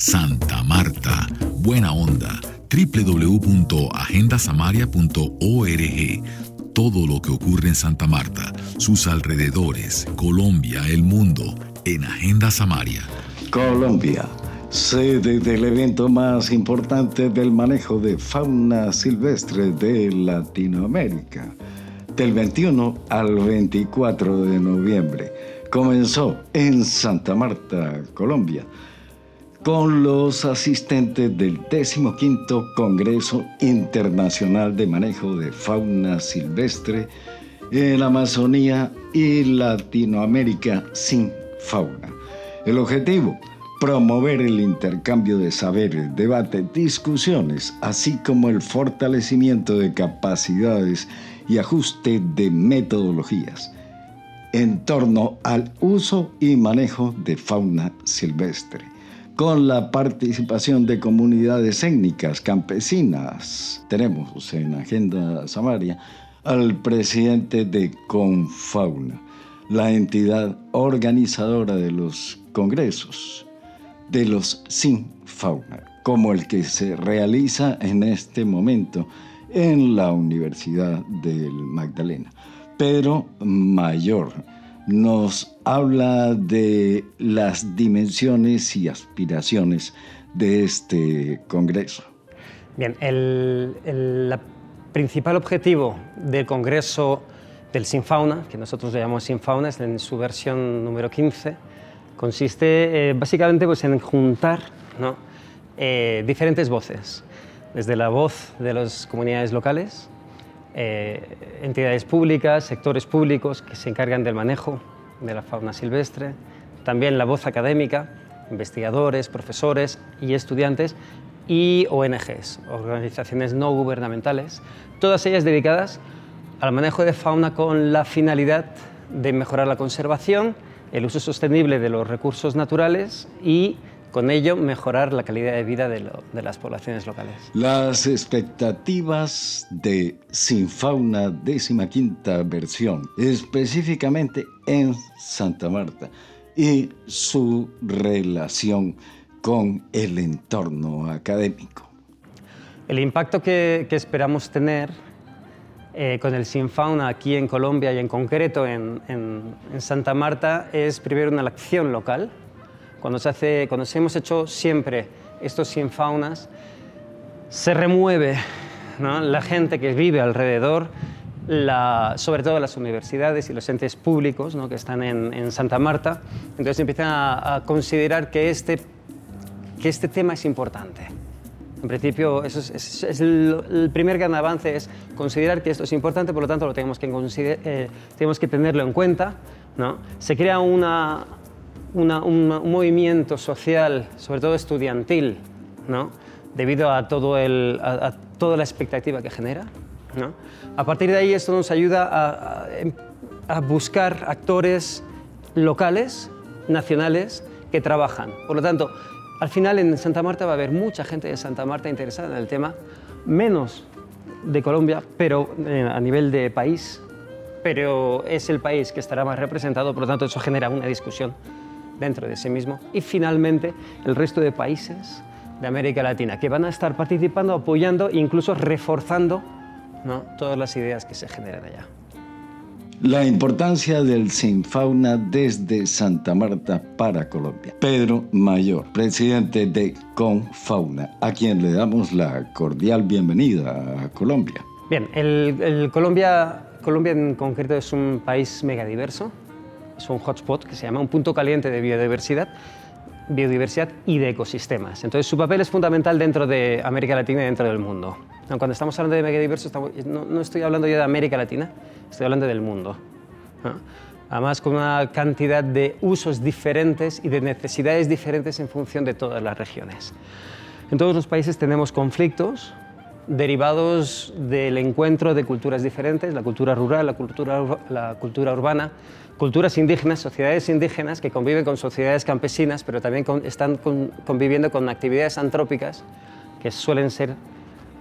Santa Marta, buena onda, www.agendasamaria.org. Todo lo que ocurre en Santa Marta, sus alrededores, Colombia, el mundo, en Agenda Samaria. Colombia, sede del evento más importante del manejo de fauna silvestre de Latinoamérica. Del 21 al 24 de noviembre. Comenzó en Santa Marta, Colombia con los asistentes del 15 Congreso Internacional de Manejo de Fauna Silvestre en Amazonía y Latinoamérica sin fauna. El objetivo, promover el intercambio de saberes, debate, discusiones, así como el fortalecimiento de capacidades y ajuste de metodologías en torno al uso y manejo de fauna silvestre con la participación de comunidades étnicas campesinas. Tenemos en Agenda Samaria al presidente de Confauna, la entidad organizadora de los congresos de los sin fauna, como el que se realiza en este momento en la Universidad del Magdalena. Pedro Mayor nos habla de las dimensiones y aspiraciones de este Congreso. Bien, el, principal objetivo del Congreso del Sinfauna, que nosotros llamamos Sinfauna, es en su versión número 15, consiste eh, básicamente pues, en juntar eh, diferentes voces, desde la voz de las comunidades locales, eh, entidades públicas, sectores públicos que se encargan del manejo de la fauna silvestre, también la voz académica, investigadores, profesores y estudiantes y ONGs, organizaciones no gubernamentales, todas ellas dedicadas al manejo de fauna con la finalidad de mejorar la conservación, el uso sostenible de los recursos naturales y con ello mejorar la calidad de vida de, las poblaciones locales. Las expectativas de Sinfauna décima quinta versión, específicamente en Santa Marta, y su relación con el entorno académico. El impacto que, esperamos tener eh, con el Sinfauna aquí en Colombia y en concreto en, en Santa Marta es primero una acción local, cuando, se hace, cuando se hemos hecho siempre estos 100 faunas, se remueve la gente que vive alrededor, la, sobre todo las universidades y los entes públicos que están en, Santa Marta. Entonces empiezan a, considerar que este, que este tema es importante. En principio, eso es, el, primer gran avance, es considerar que esto es importante, por lo tanto lo tenemos que, eh, tenemos que tenerlo en cuenta. ¿no? Se crea una, un, movimiento social, sobre todo estudiantil, ¿no? debido a, todo el, a, toda la expectativa que genera. ¿no? A partir de ahí esto nos ayuda a, buscar actores locales, nacionales, que trabajan. Por lo tanto, al final en Santa Marta va a haber mucha gente de Santa Marta interesada en el tema, menos de Colombia, pero eh, a nivel de país, pero es el país que estará más representado, por lo tanto eso genera una discusión dentro de sí mismo. Y finalmente, el resto de países de América Latina, que van a estar participando, apoyando e incluso reforzando todas las ideas que se generan allá. La importancia del Sinfauna desde Santa Marta para Colombia. Pedro Mayor, presidente de Confauna, a quien le damos la cordial bienvenida a Colombia. Bien, el, Colombia, Colombia en concreto es un país megadiverso, es un hotspot que se llama un punto caliente de biodiversidad, biodiversidad y de ecosistemas. Entonces su papel es fundamental dentro de América Latina y dentro del mundo. Cuando estamos hablando de megadiverso, no, no, estoy hablando ya de América Latina, estoy hablando del mundo. Además, con una cantidad de usos diferentes y de necesidades diferentes en función de todas las regiones. En todos los países tenemos conflictos derivados del encuentro de culturas diferentes, la cultura rural, la cultura, la cultura urbana, culturas indígenas, sociedades indígenas que conviven con sociedades campesinas, pero también están conviviendo con actividades antrópicas que suelen ser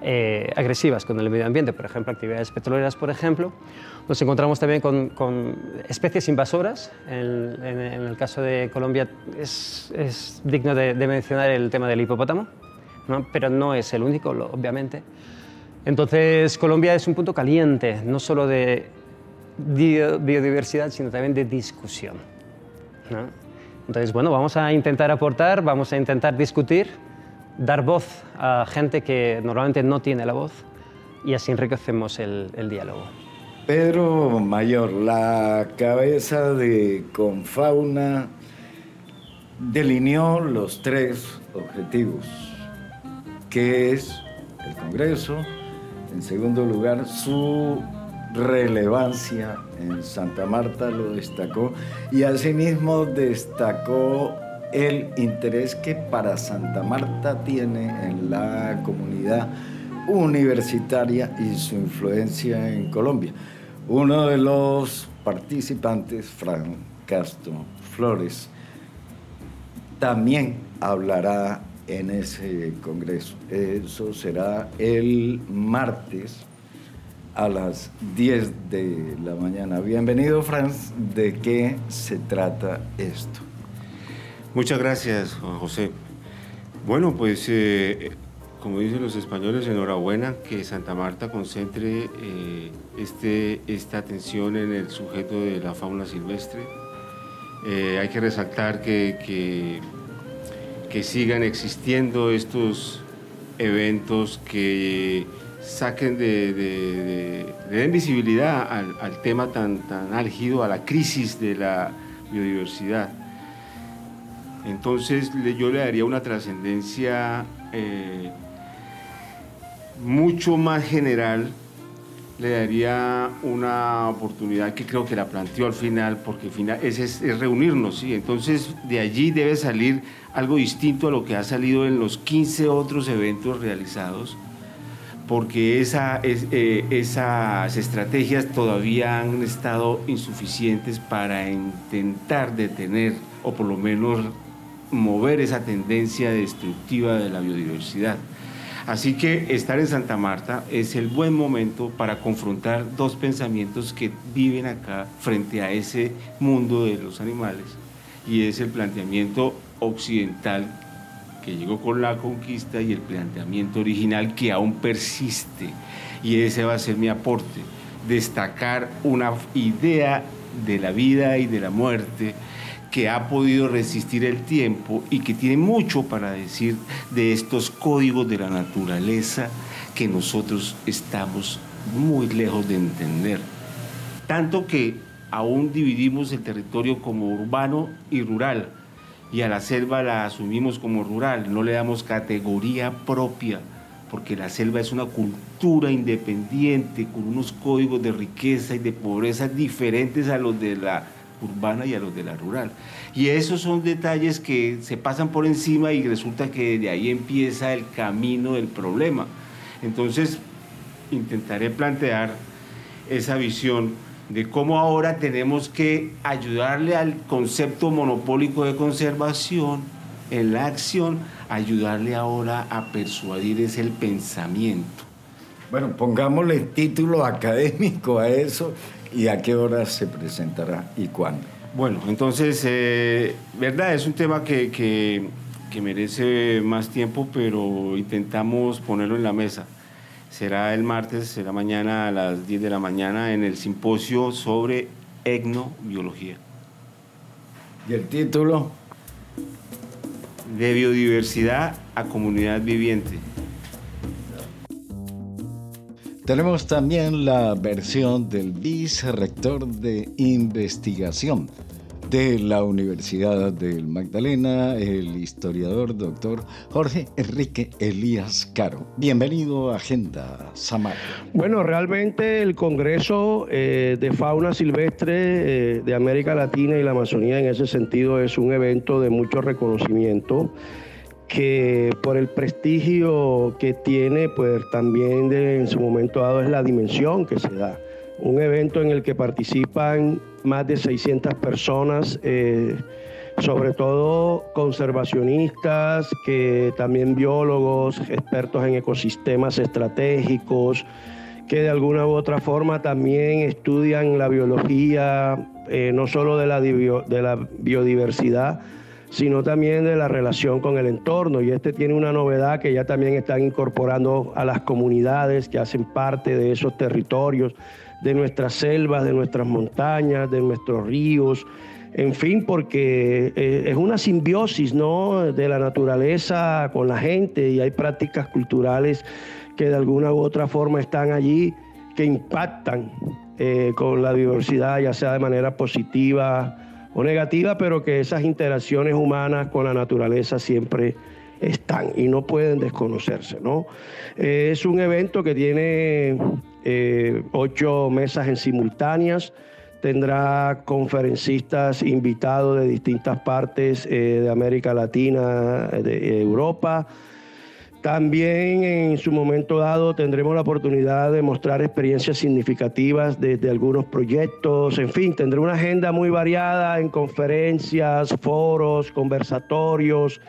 eh, agresivas con el medio ambiente, por ejemplo, actividades petroleras, por ejemplo. Nos encontramos también con, especies invasoras. En, el caso de Colombia es, digno de, mencionar el tema del hipopótamo, pero no es el único, obviamente. Entonces, Colombia es un punto caliente, no solo de biodiversidad, sino también de discusión. Entonces, bueno, vamos a intentar aportar, vamos a intentar discutir, dar voz a gente que normalmente no tiene la voz y así enriquecemos el, el diálogo. Pedro Mayor, la cabeza de Confauna delineó los tres objetivos, que es el Congreso, en segundo lugar su relevancia en Santa Marta lo destacó y asimismo destacó el interés que para Santa Marta tiene en la comunidad universitaria y su influencia en Colombia. Uno de los participantes, Fran Castro Flores, también hablará en ese congreso. Eso será el martes a las 10 de la mañana. Bienvenido, Franz. ¿De qué se trata esto? Muchas gracias, José. Bueno, pues eh, como dicen los españoles, enhorabuena que Santa Marta concentre eh, este, esta atención en el sujeto de la fauna silvestre. Eh, hay que resaltar que, que, que sigan existiendo estos eventos que saquen de, de, den visibilidad al, tema tan, tan álgido, a la crisis de la biodiversidad. Entonces yo le daría una trascendencia eh, mucho más general, le daría una oportunidad que creo que la planteó al final, porque final es, reunirnos, ¿sí? Entonces de allí debe salir algo distinto a lo que ha salido en los 15 otros eventos realizados porque eh, esas estrategias todavía han estado insuficientes para intentar detener o por lo menos mover esa tendencia destructiva de la biodiversidad. Así que estar en Santa Marta es el buen momento para confrontar dos pensamientos que viven acá frente a ese mundo de los animales y es el planteamiento occidental que llegó con la conquista y el planteamiento original que aún persiste. Y ese va a ser mi aporte, destacar una idea de la vida y de la muerte que ha podido resistir el tiempo y que tiene mucho para decir de estos códigos de la naturaleza que nosotros estamos muy lejos de entender. Tanto que aún dividimos el territorio como urbano y rural y a la selva la asumimos como rural, no le damos categoría propia, porque la selva es una cultura independiente, con unos códigos de riqueza y de pobreza diferentes a los de la urbana y a los de la rural. Y esos son detalles que se pasan por encima y resulta que de ahí empieza el camino del problema. Entonces, intentaré plantear esa visión de cómo ahora tenemos que ayudarle al concepto monopólico de conservación en la acción, ayudarle ahora a persuadir es el pensamiento. Bueno, pongámosle título académico a eso y a qué hora se presentará y cuándo. Bueno, entonces, eh, verdad, es un tema que, que merece más tiempo, pero intentamos ponerlo en la mesa será el martes, será mañana a las 10 de la mañana en el simposio sobre etnobiología. ¿Y el título? De biodiversidad a comunidad viviente. Tenemos también la versión del vicerrector de investigación de la Universidad del Magdalena, el historiador doctor Jorge Enrique Elías Caro. Bienvenido a Agenda Samar. Bueno, realmente el Congreso eh, de Fauna Silvestre eh, de América Latina y la Amazonía en ese sentido es un evento de mucho reconocimiento que por el prestigio que tiene, pues también en su momento dado es la dimensión que se da. Un evento en el que participan más de 600 personas, eh, sobre todo conservacionistas, que también biólogos, expertos en ecosistemas estratégicos, que de alguna u otra forma también estudian la biología, eh, no solo de de la biodiversidad, sino también de la relación con el entorno. Y este tiene una novedad que ya también están incorporando a las comunidades que hacen parte de esos territorios, de nuestras selvas, de nuestras montañas, de nuestros ríos, en fin, porque eh, es una simbiosis ¿no? de la naturaleza con la gente y hay prácticas culturales que de alguna u otra forma están allí, que impactan eh, con la diversidad, ya sea de manera positiva o negativa, pero que esas interacciones humanas con la naturaleza siempre están y no pueden desconocerse. ¿no? Eh, es un evento que tiene eh, ocho mesas en simultáneas, tendrá conferencistas invitados de distintas partes de América Latina, de Europa, también en su momento dado tendremos la oportunidad de mostrar experiencias significativas desde algunos proyectos, en fin, tendré una agenda muy variada en conferencias, foros, conversatorios,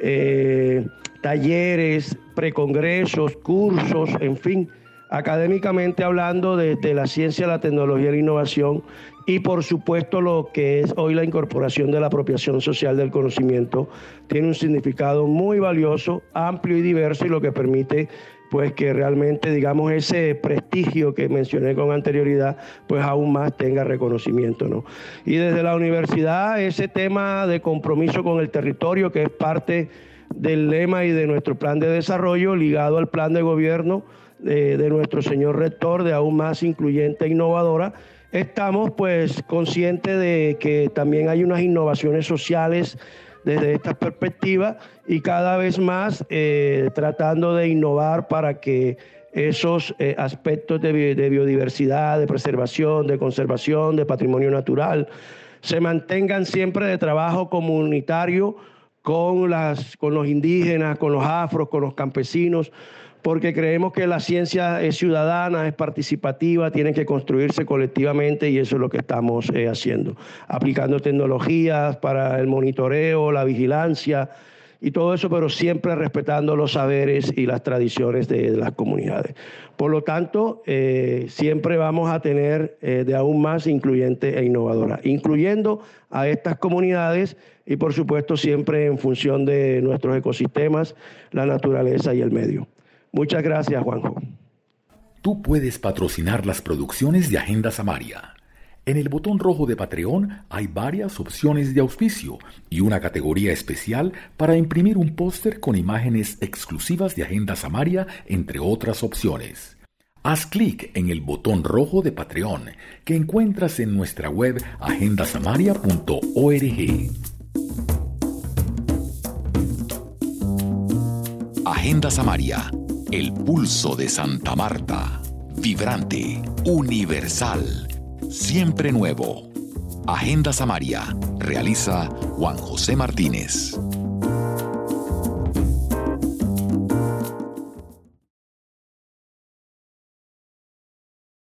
eh, talleres, precongresos, cursos, en fin, académicamente hablando desde la ciencia, la tecnología y la innovación y por supuesto lo que es hoy la incorporación de la apropiación social del conocimiento tiene un significado muy valioso, amplio y diverso y lo que permite pues que realmente digamos ese prestigio que mencioné con anterioridad pues aún más tenga reconocimiento, ¿no? Y desde la universidad ese tema de compromiso con el territorio que es parte del lema y de nuestro plan de desarrollo ligado al plan de gobierno de, de nuestro señor rector de aún más incluyente e innovadora Estamos pues conscientes de que también hay unas innovaciones sociales desde esta perspectiva y cada vez más eh, tratando de innovar para que esos eh, aspectos de, biodiversidad, de preservación, de conservación, de patrimonio natural, se mantengan siempre de trabajo comunitario con, las, con los indígenas, con los afros, con los campesinos, porque creemos que la ciencia es ciudadana, es participativa, tiene que construirse colectivamente y eso es lo que estamos eh, haciendo, aplicando tecnologías para el monitoreo, la vigilancia y todo eso, pero siempre respetando los saberes y las tradiciones de, las comunidades. Por lo tanto, eh, siempre vamos a tener eh, de aún más incluyente e innovadora, incluyendo a estas comunidades y por supuesto siempre en función de nuestros ecosistemas, la naturaleza y el medio. Muchas gracias, Juanjo. Tú puedes patrocinar las producciones de Agenda Samaria. En el botón rojo de Patreon hay varias opciones de auspicio y una categoría especial para imprimir un póster con imágenes exclusivas de Agenda Samaria, entre otras opciones. Haz clic en el botón rojo de Patreon que encuentras en nuestra web agendasamaria.org. Agenda Samaria el pulso de Santa Marta. Vibrante, universal, siempre nuevo. Agenda Samaria. Realiza Juan José Martínez.